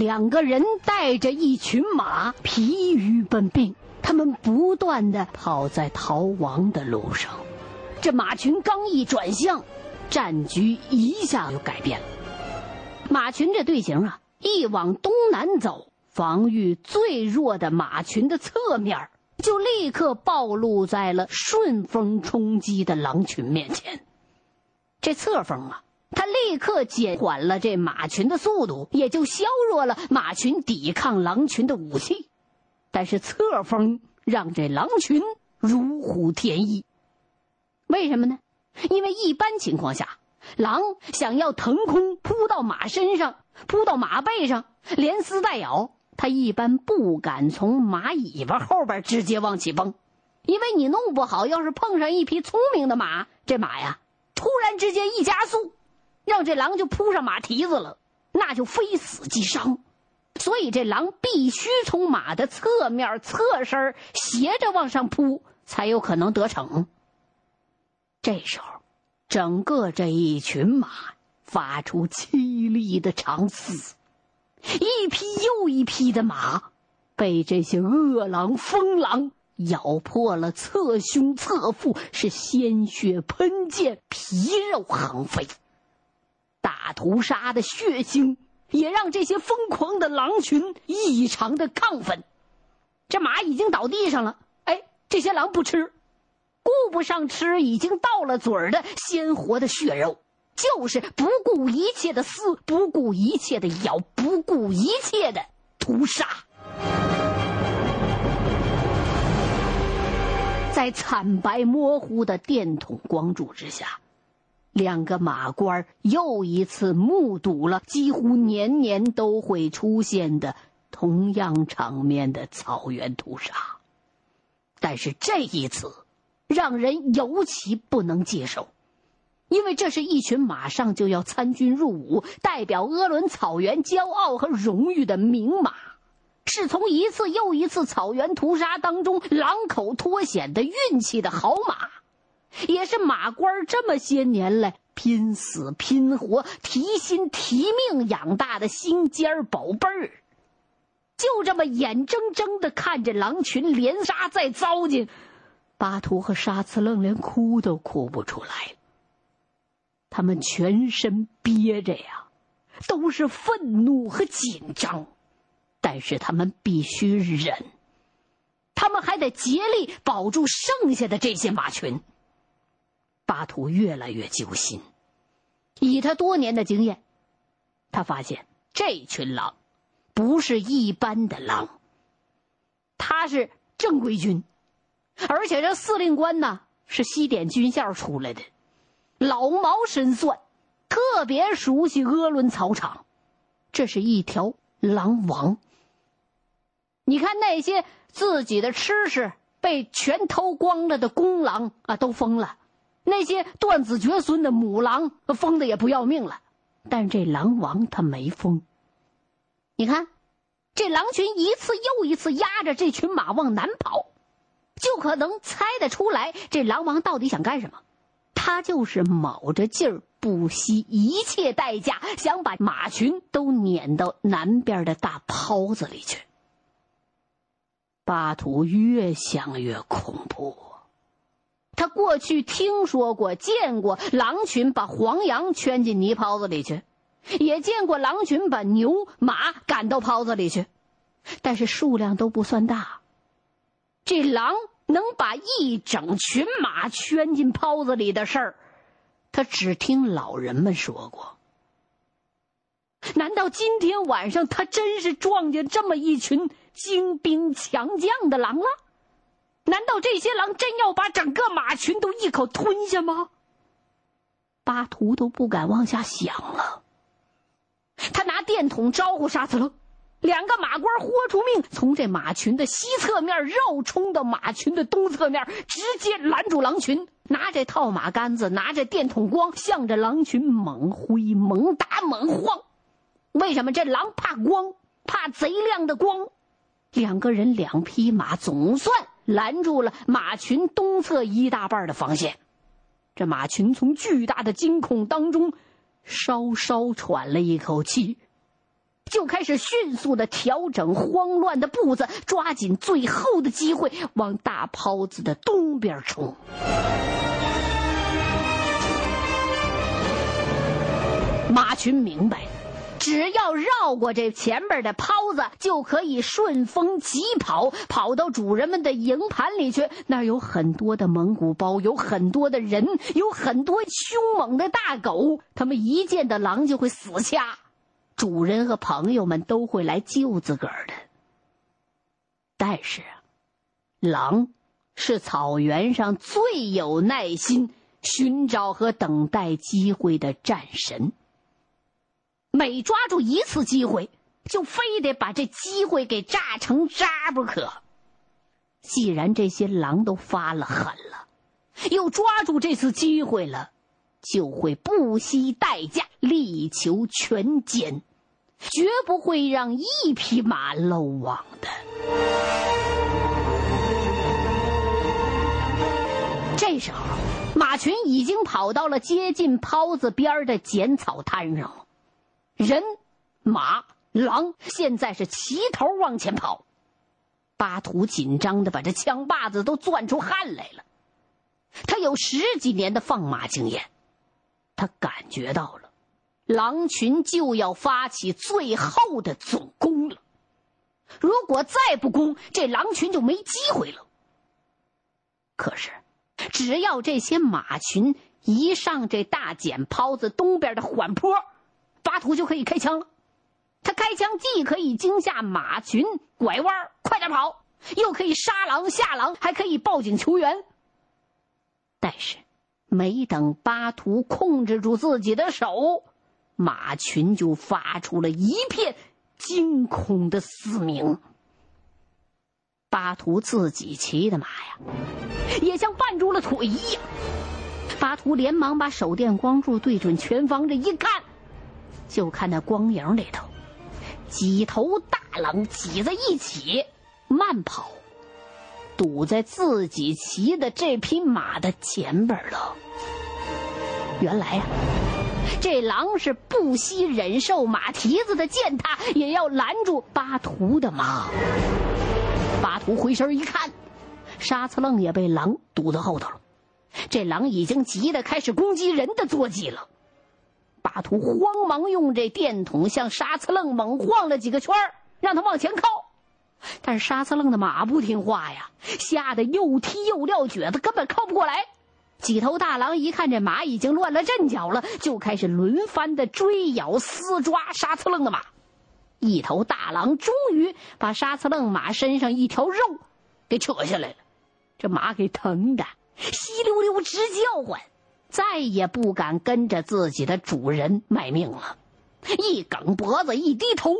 两个人带着一群马，疲于奔命，他们不断的跑在逃亡的路上。这马群刚一转向，战局一下就改变了。马群这队形啊，一往东南走，防御最弱的马群的侧面，就立刻暴露在了顺风冲击的狼群面前。这侧风啊。他立刻减缓了这马群的速度，也就削弱了马群抵抗狼群的武器。但是侧风让这狼群如虎添翼。为什么呢？因为一般情况下，狼想要腾空扑到马身上、扑到马背上，连撕带咬，它一般不敢从马尾巴后边直接往起蹦，因为你弄不好，要是碰上一匹聪明的马，这马呀突然之间一加速。让这狼就扑上马蹄子了，那就非死即伤，所以这狼必须从马的侧面侧身斜着往上扑，才有可能得逞。这时候，整个这一群马发出凄厉的长嘶，一匹又一匹的马被这些恶狼疯狼咬破了侧胸侧腹，是鲜血喷溅，皮肉横飞。屠杀的血腥也让这些疯狂的狼群异常的亢奋。这马已经倒地上了，哎，这些狼不吃，顾不上吃已经到了嘴儿的鲜活的血肉，就是不顾一切的撕，不顾一切的咬，不顾一切的屠杀。在惨白模糊的电筒光柱之下。两个马官又一次目睹了几乎年年都会出现的同样场面的草原屠杀，但是这一次让人尤其不能接受，因为这是一群马上就要参军入伍、代表鄂伦草原骄傲和荣誉的名马，是从一次又一次草原屠杀当中狼口脱险的运气的好马。也是马官这么些年来拼死拼活、提心提命养大的心尖儿宝贝儿，就这么眼睁睁的看着狼群连杀再糟践，巴图和沙茨愣连哭都哭不出来。他们全身憋着呀，都是愤怒和紧张，但是他们必须忍，他们还得竭力保住剩下的这些马群。巴图越来越揪心，以他多年的经验，他发现这群狼不是一般的狼。他是正规军，而且这司令官呢是西点军校出来的，老谋深算，特别熟悉鄂伦草场。这是一条狼王。你看那些自己的吃食被全偷光了的公狼啊，都疯了。那些断子绝孙的母狼疯的也不要命了，但这狼王他没疯。你看，这狼群一次又一次压着这群马往南跑，就可能猜得出来这狼王到底想干什么。他就是卯着劲儿，不惜一切代价，想把马群都撵到南边的大泡子里去。巴图越想越恐怖。他过去听说过、见过狼群把黄羊圈进泥泡子里去，也见过狼群把牛马赶到泡子里去，但是数量都不算大。这狼能把一整群马圈进泡子里的事儿，他只听老人们说过。难道今天晚上他真是撞见这么一群精兵强将的狼了？难道这些狼真要把整个马群都一口吞下吗？巴图都不敢往下想了。他拿电筒招呼沙子勒，两个马官豁出命，从这马群的西侧面绕冲到马群的东侧面，直接拦住狼群，拿着套马杆子，拿着电筒光，向着狼群猛挥、猛打、猛晃。为什么这狼怕光？怕贼亮的光。两个人，两匹马，总算。拦住了马群东侧一大半的防线，这马群从巨大的惊恐当中稍稍喘了一口气，就开始迅速的调整慌乱的步子，抓紧最后的机会往大泡子的东边冲。马群明白，只要绕过这前边的袍子，就可以顺风疾跑，跑到主人们的营盘里去。那儿有很多的蒙古包，有很多的人，有很多凶猛的大狗。他们一见到狼就会死掐，主人和朋友们都会来救自个儿的。但是，狼是草原上最有耐心寻找和等待机会的战神。每抓住一次机会，就非得把这机会给炸成渣不可。既然这些狼都发了狠了，又抓住这次机会了，就会不惜代价力求全歼，绝不会让一匹马漏网的。这时候，马群已经跑到了接近泡子边的剪草滩上了。人、马、狼现在是齐头往前跑，巴图紧张的把这枪把子都攥出汗来了。他有十几年的放马经验，他感觉到了，狼群就要发起最后的总攻了。如果再不攻，这狼群就没机会了。可是，只要这些马群一上这大碱泡子东边的缓坡。巴图就可以开枪了，他开枪既可以惊吓马群拐弯快点跑，又可以杀狼下狼，还可以报警求援。但是，没等巴图控制住自己的手，马群就发出了一片惊恐的嘶鸣。巴图自己骑的马呀，也像绊住了腿一样。巴图连忙把手电光柱对准前方，这一看。就看那光影里头，几头大狼挤在一起慢跑，堵在自己骑的这匹马的前边了。原来呀，这狼是不惜忍受马蹄子的践踏，也要拦住巴图的马。巴图回身一看，沙策楞也被狼堵在后头了。这狼已经急得开始攻击人的坐骑了。巴图慌忙用这电筒向沙策楞猛晃了几个圈让他往前靠。但是沙策楞的马不听话呀，吓得又踢又撂蹶子，根本靠不过来。几头大狼一看这马已经乱了阵脚了，就开始轮番的追咬、撕抓沙策楞的马。一头大狼终于把沙策楞马身上一条肉给扯下来了，这马给疼的稀溜溜直叫唤。再也不敢跟着自己的主人卖命了，一梗脖子，一低头，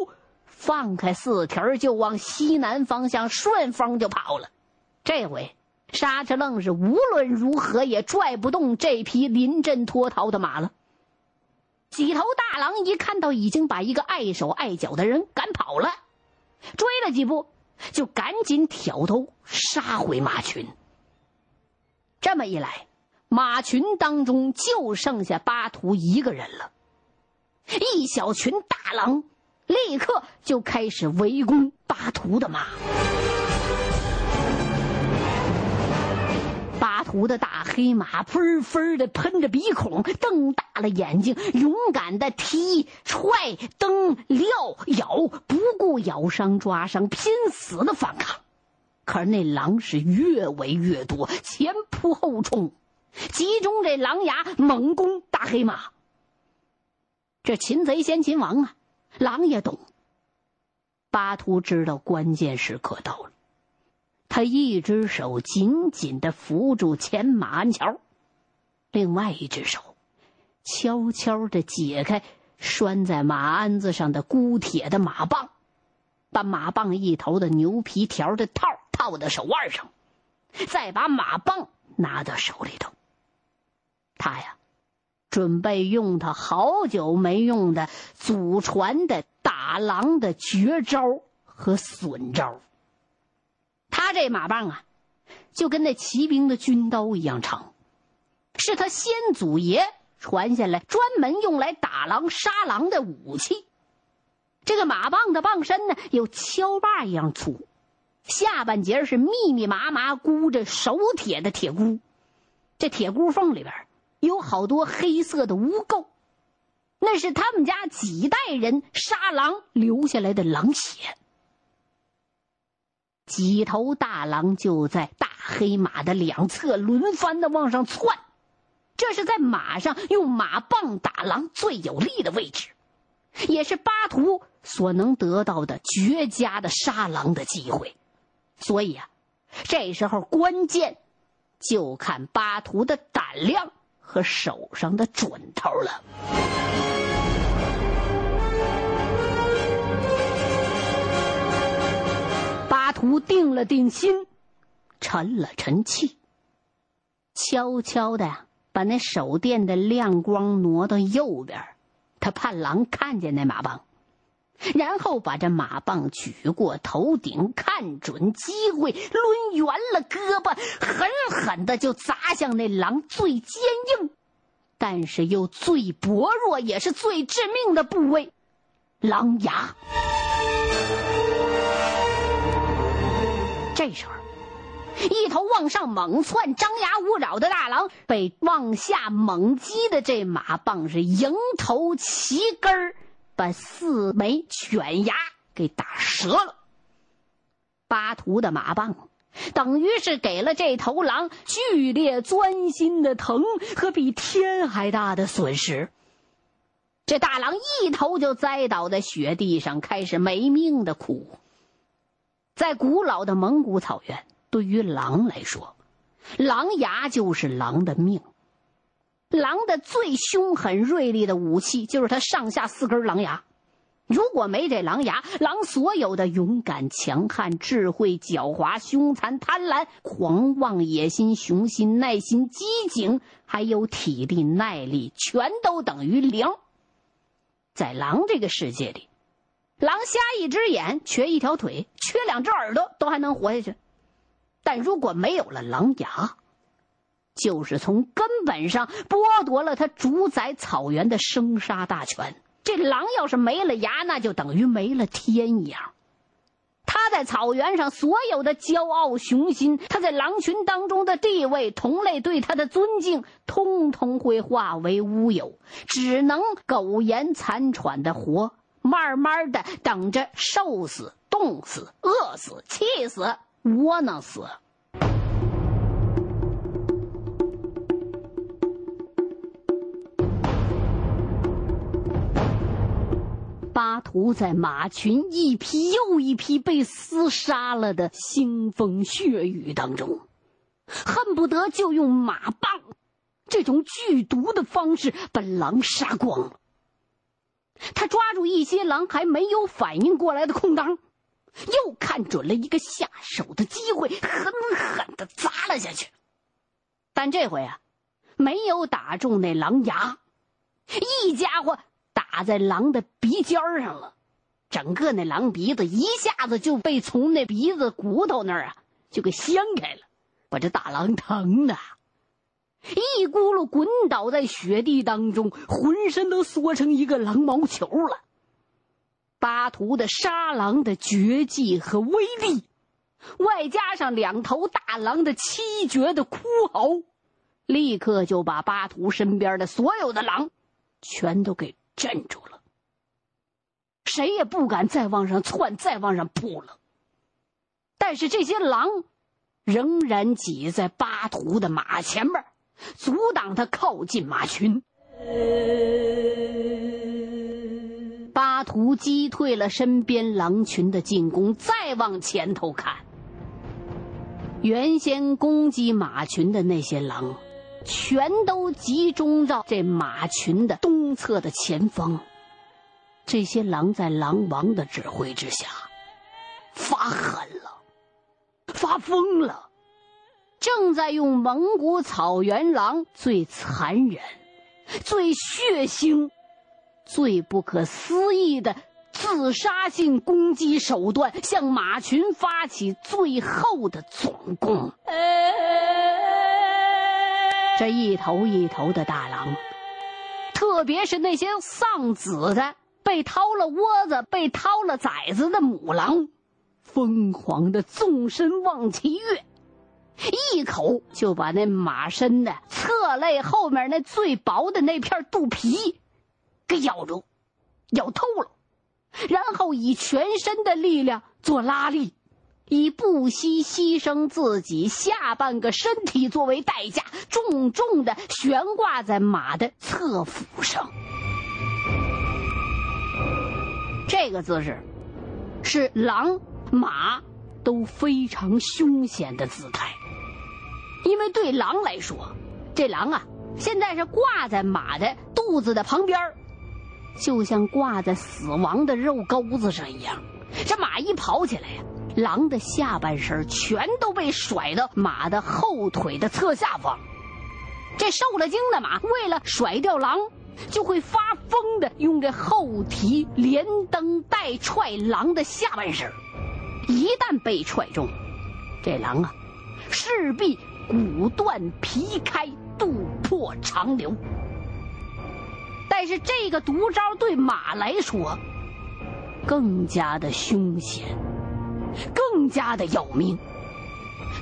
放开四蹄就往西南方向顺风就跑了。这回沙车愣是无论如何也拽不动这匹临阵脱逃的马了。几头大狼一看到已经把一个碍手碍脚的人赶跑了，追了几步，就赶紧挑头杀回马群。这么一来。马群当中就剩下巴图一个人了，一小群大狼立刻就开始围攻巴图的马。巴图的大黑马喷喷的喷着鼻孔，瞪大了眼睛，勇敢的踢、踹、蹬、撂、咬，不顾咬伤、抓伤，拼死的反抗。可是那狼是越围越多，前扑后冲。集中这狼牙猛攻大黑马。这擒贼先擒王啊！狼也懂。巴图知道关键时刻到了，他一只手紧紧的扶住前马鞍桥，另外一只手悄悄的解开拴在马鞍子上的箍铁的马棒，把马棒一头的牛皮条的套套到手腕上，再把马棒拿到手里头。他呀，准备用他好久没用的祖传的打狼的绝招和损招。他这马棒啊，就跟那骑兵的军刀一样长，是他先祖爷传下来专门用来打狼杀狼的武器。这个马棒的棒身呢，有锹把一样粗，下半截是密密麻麻箍着手铁的铁箍，这铁箍缝里边有好多黑色的污垢，那是他们家几代人杀狼留下来的狼血。几头大狼就在大黑马的两侧轮番的往上窜，这是在马上用马棒打狼最有力的位置，也是巴图所能得到的绝佳的杀狼的机会。所以啊，这时候关键就看巴图的胆量和手上的准头了。巴图定了定心，沉了沉气，悄悄的把那手电的亮光挪到右边，他怕狼看见那马帮，然后把这马棒举过头顶，看准机会，抡圆了胳膊，狠狠的就砸向那狼最坚硬，但是又最薄弱，也是最致命的部位——狼牙。这时候，一头往上猛窜、张牙舞爪的大狼被往下猛击的这马棒是迎头齐根儿，把四枚犬牙给打折了。巴图的马棒等于是给了这头狼剧烈钻心的疼和比天还大的损失。这大狼一头就栽倒在雪地上，开始没命的哭。在古老的蒙古草原，对于狼来说，狼牙就是狼的命。狼的最凶狠锐利的武器就是它上下四根狼牙。如果没这狼牙，狼所有的勇敢、强悍、智慧、狡猾、凶残、贪婪、狂妄、野心、雄心、耐心、机警，还有体力、耐力，全都等于零。在狼这个世界里。狼瞎一只眼，瘸一条腿，缺两只耳朵，都还能活下去。但如果没有了狼牙，就是从根本上剥夺了他主宰草原的生杀大权。这狼要是没了牙，那就等于没了天一样。他在草原上所有的骄傲雄心，他在狼群当中的地位，同类对他的尊敬，通通会化为乌有，只能苟延残喘的活。慢慢的等着瘦死、冻死、饿死、气死、窝囊死。巴图在马群一批又一批被厮杀了的腥风血雨当中，恨不得就用马棒这种剧毒的方式把狼杀光。他抓住一些狼还没有反应过来的空当，又看准了一个下手的机会，狠狠的砸了下去。但这回啊，没有打中那狼牙，一家伙打在狼的鼻尖上了，整个那狼鼻子一下子就被从那鼻子骨头那儿啊就给掀开了，把这大狼疼的。一咕噜滚倒在雪地当中，浑身都缩成一个狼毛球了。巴图的杀狼的绝技和威力，外加上两头大狼的凄绝的哭嚎，立刻就把巴图身边的所有的狼全都给镇住了。谁也不敢再往上窜，再往上扑了。但是这些狼仍然挤在巴图的马前面。阻挡他靠近马群，巴图击退了身边狼群的进攻。再往前头看，原先攻击马群的那些狼，全都集中到这马群的东侧的前方。这些狼在狼王的指挥之下，发狠了，发疯了。正在用蒙古草原狼最残忍、最血腥、最不可思议的自杀性攻击手段，向马群发起最后的总攻。这一头一头的大狼，特别是那些丧子的。被掏了窝子、被掏了崽子的母狼，疯狂的纵身往起跃，一口就把那马身的侧肋后面那最薄的那片肚皮给咬住，咬透了，然后以全身的力量做拉力。以不惜牺牲自己下半个身体作为代价，重重的悬挂在马的侧腹上。这个姿势，是狼、马都非常凶险的姿态。因为对狼来说，这狼啊，现在是挂在马的肚子的旁边就像挂在死亡的肉钩子上一样。这马一跑起来呀。狼的下半身全都被甩到马的后腿的侧下方，这受了惊的马为了甩掉狼，就会发疯的用这后蹄连蹬带踹狼的下半身。一旦被踹中，这狼啊，势必骨断皮开，肚破肠流。但是这个毒招对马来说，更加的凶险。更加的要命。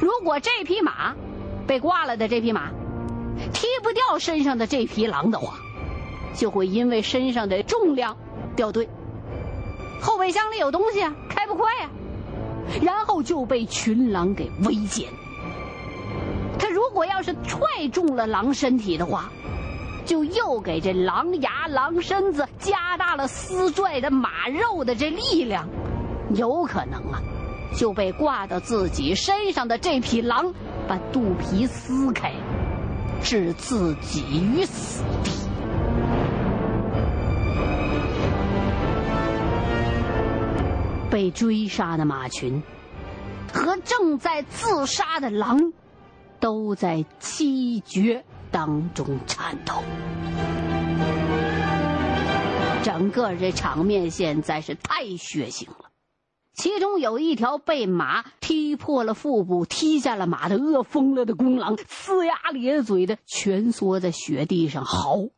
如果这匹马被挂了的这匹马踢不掉身上的这匹狼的话，就会因为身上的重量掉队，后备箱里有东西啊，开不快呀，然后就被群狼给围歼。他如果要是踹中了狼身体的话，就又给这狼牙、狼身子加大了撕拽的马肉的这力量，有可能啊。就被挂到自己身上的这匹狼，把肚皮撕开，置自己于死地。被追杀的马群和正在自杀的狼，都在七绝当中颤抖。整个这场面现在是太血腥了。其中有一条被马踢破了腹部、踢下了马的饿疯了的公狼，呲牙咧嘴的蜷缩在雪地上嚎。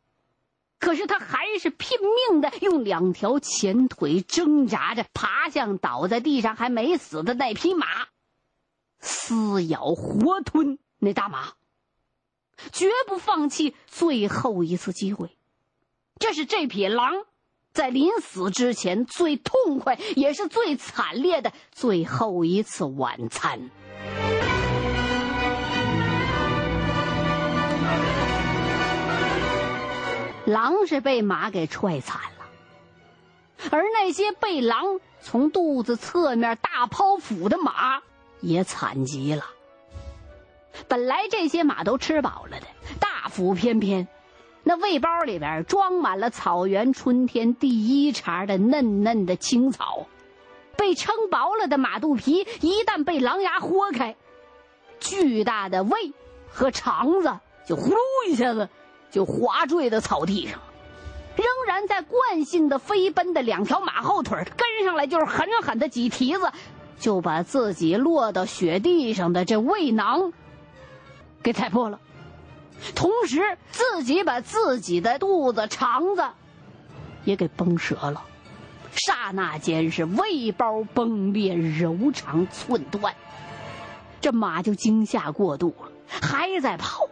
可是他还是拼命的用两条前腿挣扎着爬向倒在地上还没死的那匹马，撕咬活吞那大马，绝不放弃最后一次机会。这是这匹狼。在临死之前，最痛快也是最惨烈的最后一次晚餐。狼是被马给踹惨了，而那些被狼从肚子侧面大剖腹的马也惨极了。本来这些马都吃饱了的，大腹翩翩。那胃包里边装满了草原春天第一茬的嫩嫩的青草，被撑薄了的马肚皮一旦被狼牙豁开，巨大的胃和肠子就呼噜一下子就滑坠到草地上，仍然在惯性的飞奔的两条马后腿跟上来就是狠狠的几蹄子，就把自己落到雪地上的这胃囊给踩破了。同时，自己把自己的肚子、肠子也给崩折了，刹那间是胃包崩裂，柔肠寸断。这马就惊吓过度了，还在跑，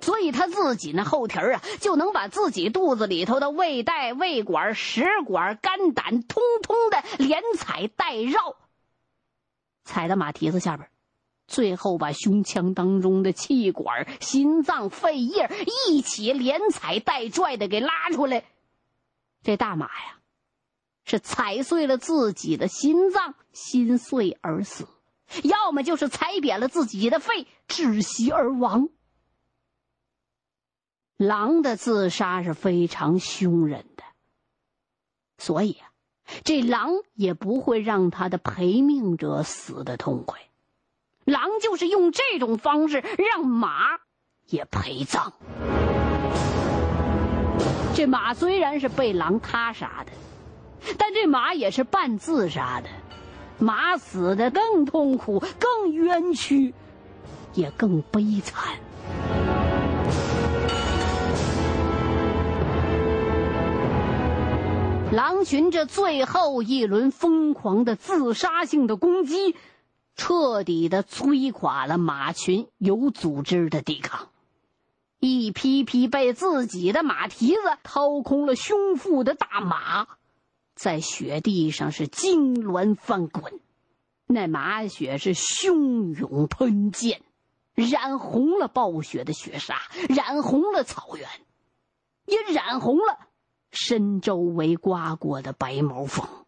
所以他自己那后蹄儿啊，就能把自己肚子里头的胃袋、胃管、食管、肝胆，通通的连踩带绕，踩到马蹄子下边。最后把胸腔当中的气管、心脏、肺叶一起连踩带拽的给拉出来，这大马呀，是踩碎了自己的心脏，心碎而死；要么就是踩扁了自己的肺，窒息而亡。狼的自杀是非常凶人的，所以啊，这狼也不会让他的陪命者死的痛快。狼就是用这种方式让马也陪葬。这马虽然是被狼他杀的，但这马也是半自杀的。马死的更痛苦、更冤屈，也更悲惨。狼群这最后一轮疯狂的自杀性的攻击，彻底的摧垮了马群有组织的抵抗。一批批被自己的马蹄子掏空了胸腹的大马，在雪地上是痉挛翻滚，那马血是汹涌喷溅，染红了暴雪的雪沙，染红了草原，也染红了身周围刮过的白毛风。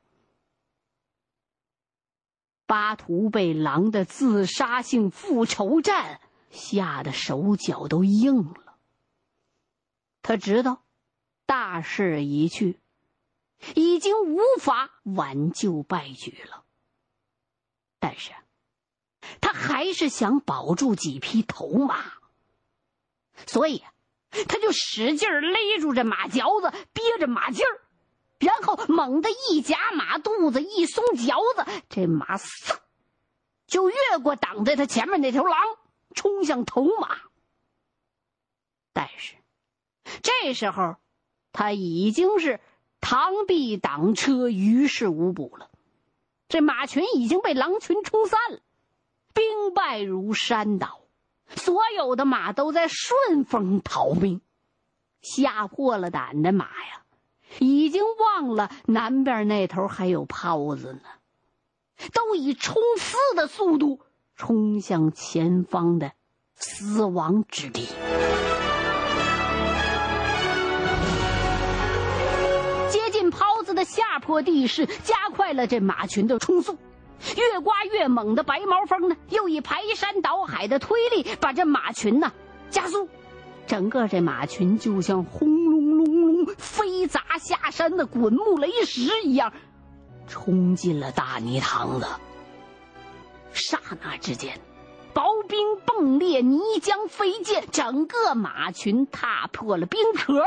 巴图被狼的自杀性复仇战吓得手脚都硬了。他知道，大势已去，已经无法挽救败局了。但是，他还是想保住几匹头马，所以，他就使劲勒住这马嚼子，憋着马劲儿，然后猛地一夹马肚子，一松嚼子，这马嗖，就越过挡在他前面那条狼，冲向头马。但是。这时候，他已经是螳臂挡车，于事无补了。这马群已经被狼群冲散了，兵败如山倒，所有的马都在顺风逃命。吓破了胆的马呀，已经忘了南边那头还有炮子呢，都以冲刺的速度冲向前方的死亡之地。接近炮子的下坡地势加快了这马群的冲速，越刮越猛的白毛风呢，又以排山倒海的推力把这马群呢加速，整个这马群就像轰隆隆隆飞砸下山的滚木雷石一样，冲进了大泥塘子。刹那之间，薄冰迸裂，泥浆飞溅，整个马群踏破了冰壳，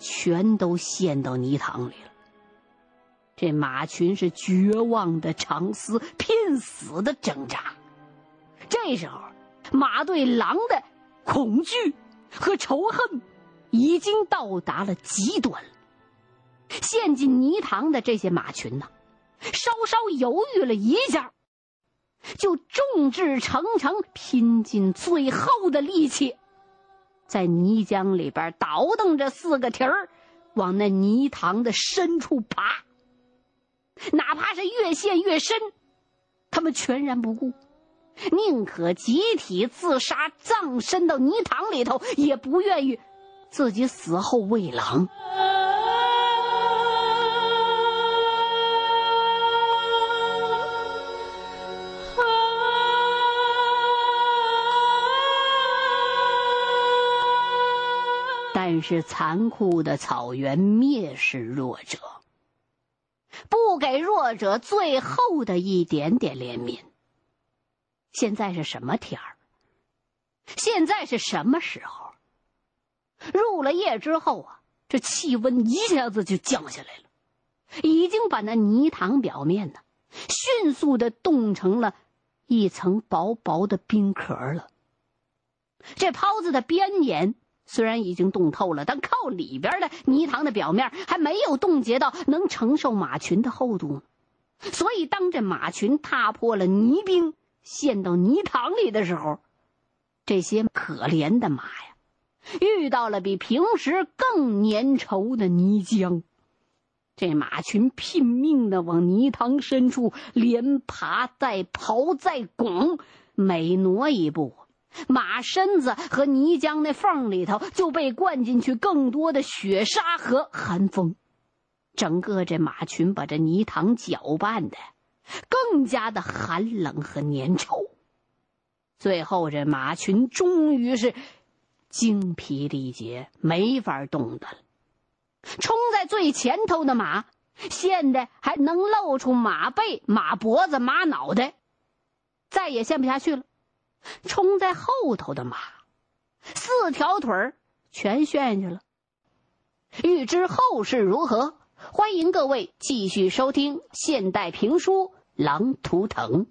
全都陷到泥塘里了。这马群是绝望的长嘶，拼死的挣扎。这时候，马对狼的恐惧和仇恨已经到达了极端了。陷进泥塘的这些马群呢，稍稍犹豫了一下，就众志成城，拼尽最后的力气，在泥浆里边倒腾着四个蹄儿，往那泥塘的深处爬。哪怕是越陷越深，他们全然不顾，宁可集体自杀，葬身到泥塘里头，也不愿意自己死后喂狼。但是残酷的草原蔑视弱者。不给弱者最后的一点点怜悯。现在是什么天儿？现在是什么时候？入了夜之后啊，这气温一下子就降下来了，已经把那泥塘表面呢，迅速的冻成了一层薄薄的冰壳了。这泡子的边沿。虽然已经冻透了，但靠里边的泥塘的表面还没有冻结到能承受马群的厚度，所以当这马群踏破了泥冰，陷到泥塘里的时候，这些可怜的马呀，遇到了比平时更粘稠的泥浆，这马群拼命的往泥塘深处连爬带刨再拱，每挪一步。马身子和泥浆那缝里头就被灌进去更多的雪沙和寒风，整个这马群把这泥塘搅拌的更加的寒冷和粘稠。最后，这马群终于是精疲力竭，没法动弹了。冲在最前头的马，现在还能露出马背、马脖子、马脑袋，再也陷不下去了。冲在后头的马，四条腿全陷下去了。欲知后事如何，欢迎各位继续收听现代评书《狼图腾》。